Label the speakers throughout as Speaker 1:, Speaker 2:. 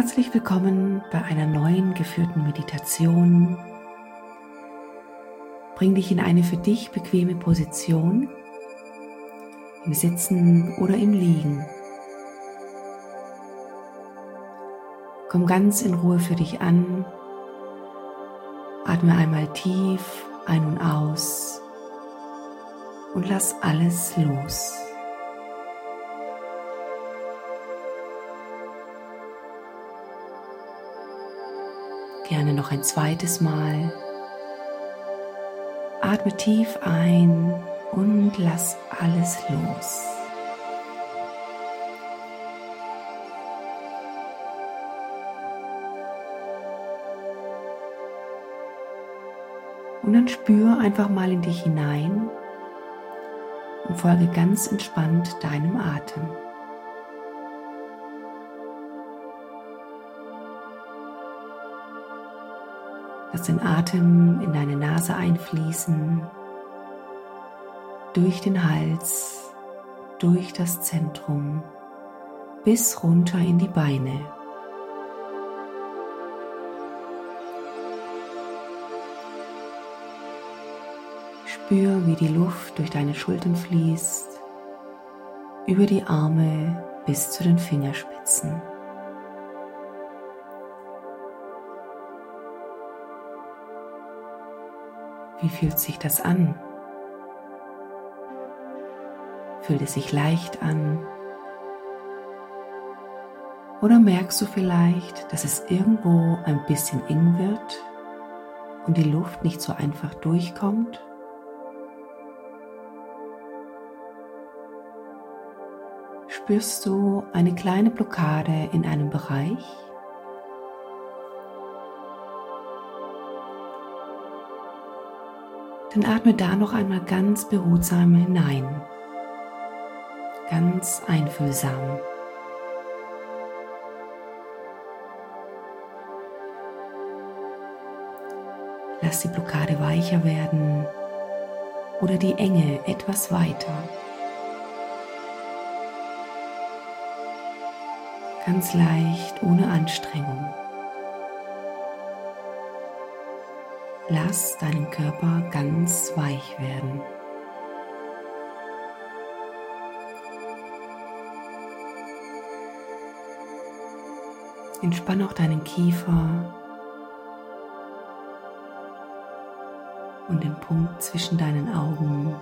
Speaker 1: Herzlich willkommen bei einer neuen geführten Meditation. Bring dich in eine für dich bequeme Position, im Sitzen oder im Liegen. Komm ganz in Ruhe für dich an. Atme einmal tief ein und aus und lass alles los. Gerne noch ein zweites Mal. Atme tief ein und lass alles los. Und dann spür einfach mal in dich hinein und folge ganz entspannt deinem Atem. Lass den Atem in deine Nase einfließen, durch den Hals, durch das Zentrum bis runter in die Beine. Spür, wie die Luft durch deine Schultern fließt, über die Arme bis zu den Fingerspitzen. Wie fühlt sich das an? Fühlt es sich leicht an? Oder merkst du vielleicht, dass es irgendwo ein bisschen eng wird und die Luft nicht so einfach durchkommt? Spürst du eine kleine Blockade in einem Bereich? Dann atme da noch einmal ganz behutsam hinein, ganz einfühlsam. Lass die Blockade weicher werden oder die Enge etwas weiter. Ganz leicht, ohne Anstrengung. Lass deinen Körper ganz weich werden. Entspann auch deinen Kiefer und den Punkt zwischen deinen Augen.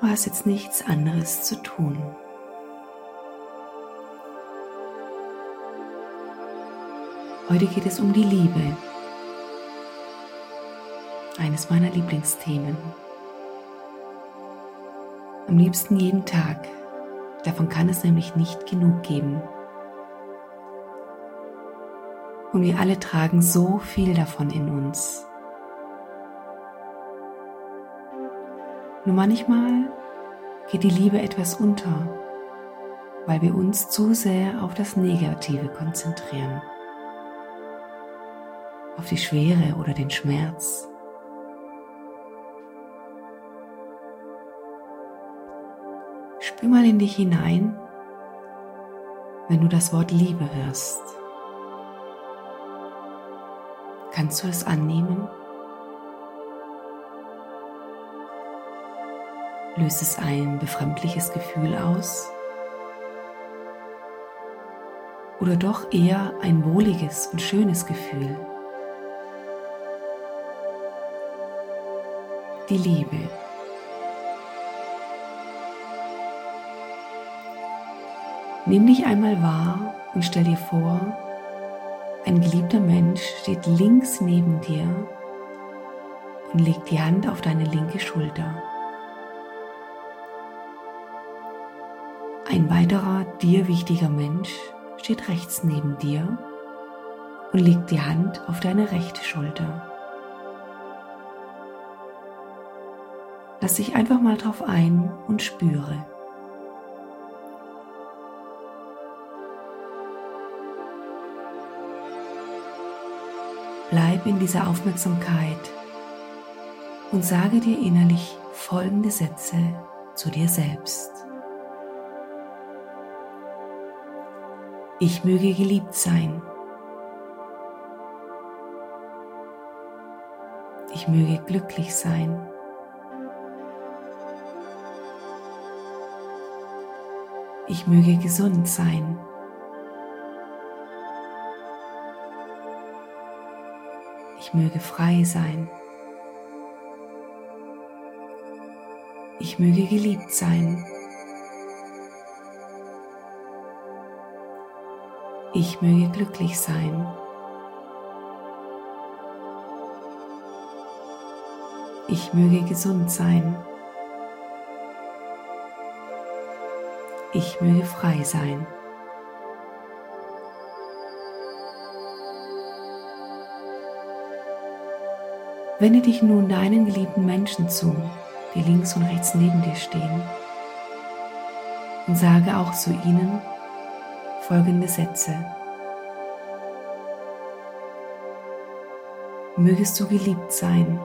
Speaker 1: Du hast jetzt nichts anderes zu tun. Heute geht es um die Liebe. Eines meiner Lieblingsthemen. Am liebsten jeden Tag. Davon kann es nämlich nicht genug geben. Und wir alle tragen so viel davon in uns. Nur manchmal geht die Liebe etwas unter, weil wir uns zu sehr auf das Negative konzentrieren auf die Schwere oder den Schmerz. Spür mal in dich hinein, wenn du das Wort Liebe hörst. Kannst du es annehmen? Löst es ein befremdliches Gefühl aus? Oder doch eher ein wohliges und schönes Gefühl? Die Liebe. Nimm dich einmal wahr und stell dir vor, ein geliebter Mensch steht links neben dir und legt die Hand auf deine linke Schulter. Ein weiterer dir wichtiger Mensch steht rechts neben dir und legt die Hand auf deine rechte Schulter. Lass dich einfach mal drauf ein und spüre. Bleib in dieser Aufmerksamkeit und sage dir innerlich folgende Sätze zu dir selbst. Ich möge geliebt sein. Ich möge glücklich sein. Ich möge gesund sein. Ich möge frei sein. Ich möge geliebt sein. Ich möge glücklich sein. Ich möge gesund sein. Ich möge frei sein. Wende dich nun deinen geliebten Menschen zu, die links und rechts neben dir stehen, und sage auch zu ihnen folgende Sätze. Mögest du geliebt sein.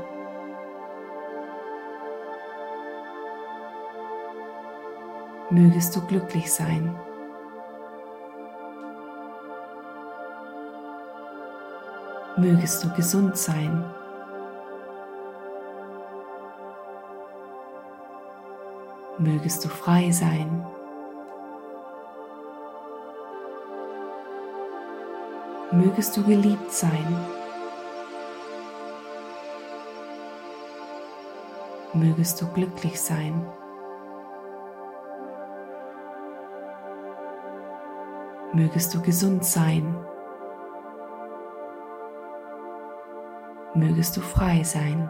Speaker 1: Mögest du glücklich sein. Mögest du gesund sein. Mögest du frei sein. Mögest du geliebt sein. Mögest du glücklich sein. Mögest du gesund sein. Mögest du frei sein.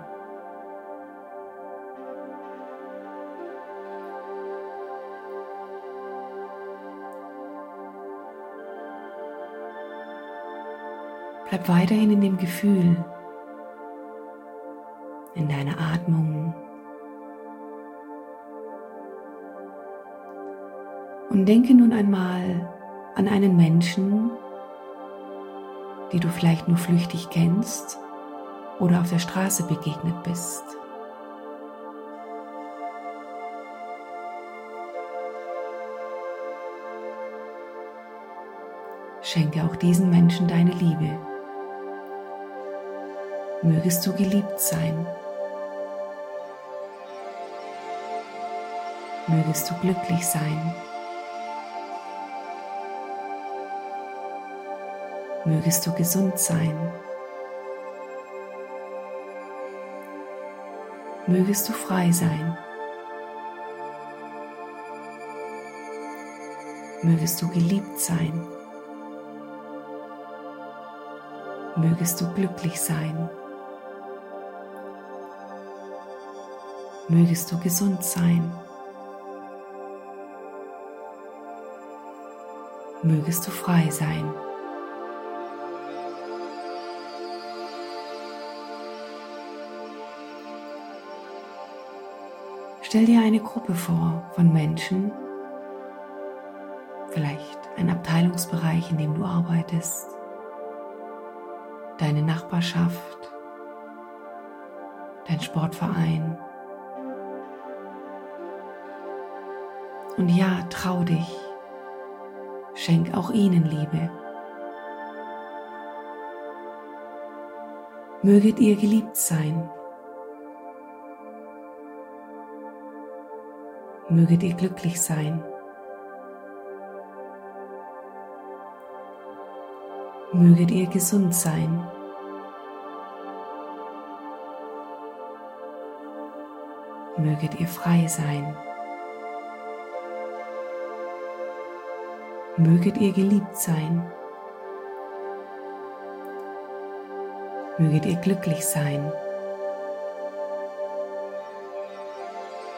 Speaker 1: Bleib weiterhin in dem Gefühl, in deiner Atmung. Und denke nun einmal an einen Menschen, die du vielleicht nur flüchtig kennst oder auf der Straße begegnet bist. Schenke auch diesen Menschen deine Liebe. Mögest du geliebt sein. Mögest du glücklich sein. Mögest du gesund sein. Mögest du frei sein. Mögest du geliebt sein. Mögest du glücklich sein. Mögest du gesund sein. Mögest du frei sein. Stell dir eine Gruppe vor von Menschen, vielleicht ein Abteilungsbereich, in dem du arbeitest, deine Nachbarschaft, dein Sportverein. Und ja, trau dich, schenk auch ihnen Liebe. Möget ihr geliebt sein. Möget ihr glücklich sein. Möget ihr gesund sein. Möget ihr frei sein. Möget ihr geliebt sein. Möget ihr glücklich sein.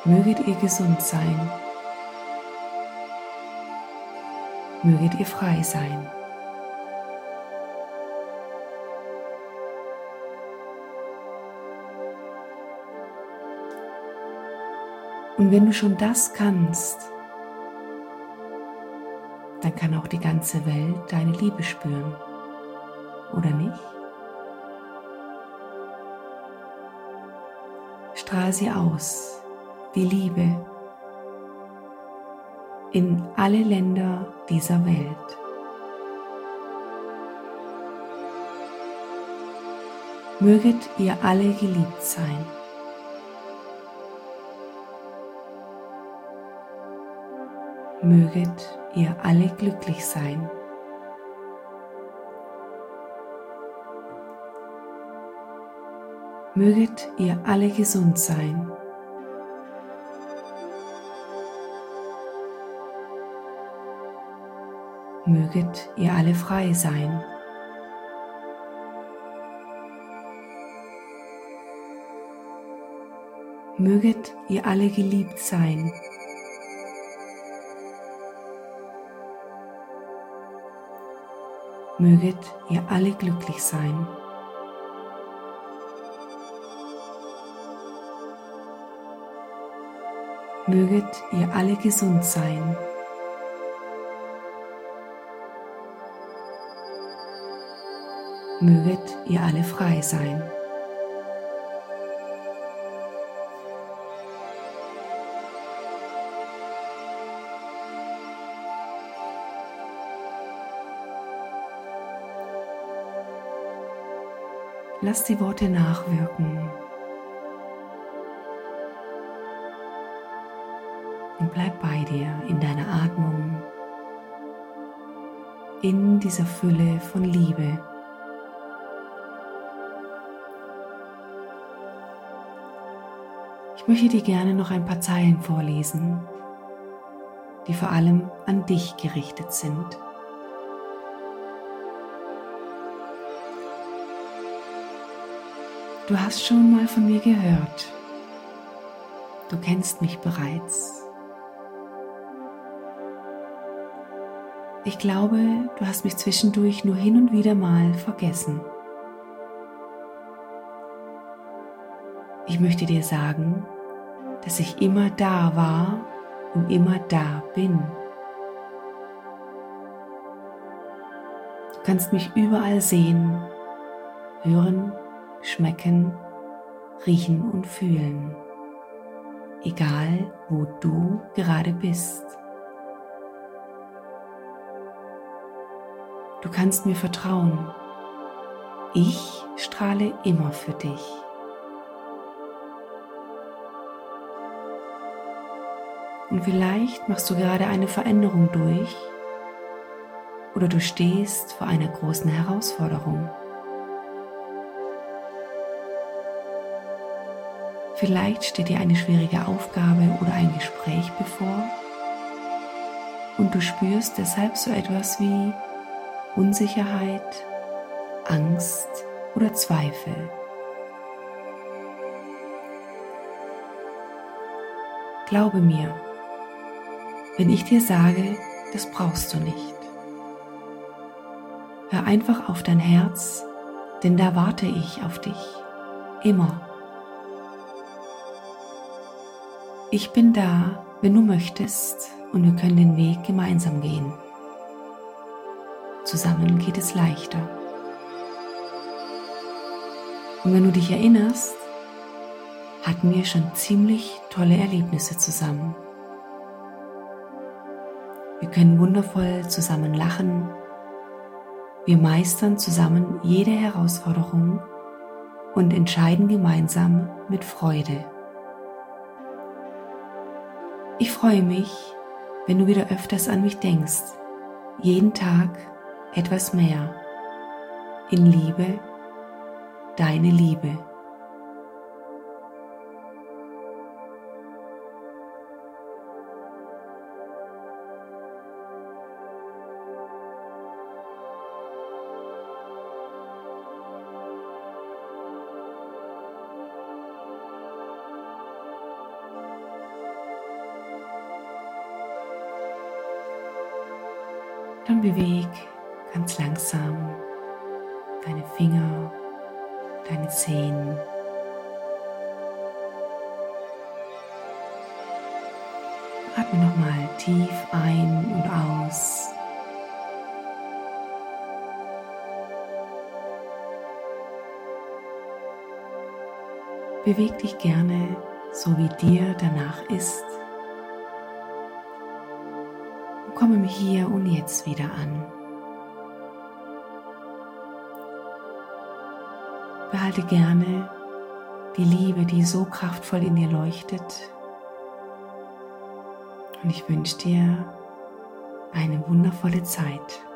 Speaker 1: Möget ihr gesund sein. Möget ihr frei sein. Und wenn du schon das kannst, dann kann auch die ganze Welt deine Liebe spüren, oder nicht? Strahl sie aus die Liebe in alle Länder dieser Welt. Möget ihr alle geliebt sein. Möget ihr alle glücklich sein. Möget ihr alle gesund sein. Möget ihr alle frei sein. Möget ihr alle geliebt sein. Möget ihr alle glücklich sein. Möget ihr alle gesund sein. Möget ihr alle frei sein. Lass die Worte nachwirken. Und bleib bei dir in deiner Atmung, in dieser Fülle von Liebe. Möchte dir gerne noch ein paar Zeilen vorlesen, die vor allem an dich gerichtet sind. Du hast schon mal von mir gehört. Du kennst mich bereits. Ich glaube, du hast mich zwischendurch nur hin und wieder mal vergessen. Ich möchte dir sagen, dass ich immer da war und immer da bin. Du kannst mich überall sehen, hören schmecken, riechen und fühlen, egal wo du gerade bist. Du kannst mir vertrauen. Ich strahle immer für dich. Und vielleicht machst du gerade eine Veränderung durch oder du stehst vor einer großen Herausforderung. Vielleicht steht dir eine schwierige Aufgabe oder ein Gespräch bevor und du spürst deshalb so etwas wie Unsicherheit, Angst oder Zweifel. Glaube mir, wenn ich dir sage, das brauchst du nicht. Hör einfach auf dein Herz, denn da warte ich auf dich, immer. Ich bin da, wenn du möchtest und wir können den Weg gemeinsam gehen. Zusammen geht es leichter. Und wenn du dich erinnerst, hatten wir schon ziemlich tolle Erlebnisse zusammen. Wir können wundervoll zusammen lachen. Wir meistern zusammen jede Herausforderung und entscheiden gemeinsam mit Freude. Ich freue mich, wenn du wieder öfters an mich denkst, jeden Tag etwas mehr. In Liebe, deine Liebe. Dann beweg ganz langsam deine Finger, deine Zehen. Atme nochmal tief ein und aus. Beweg dich gerne so wie dir danach ist. Komme im Hier und Jetzt wieder an. Behalte gerne die Liebe, die so kraftvoll in dir leuchtet. Und ich wünsche dir eine wundervolle Zeit.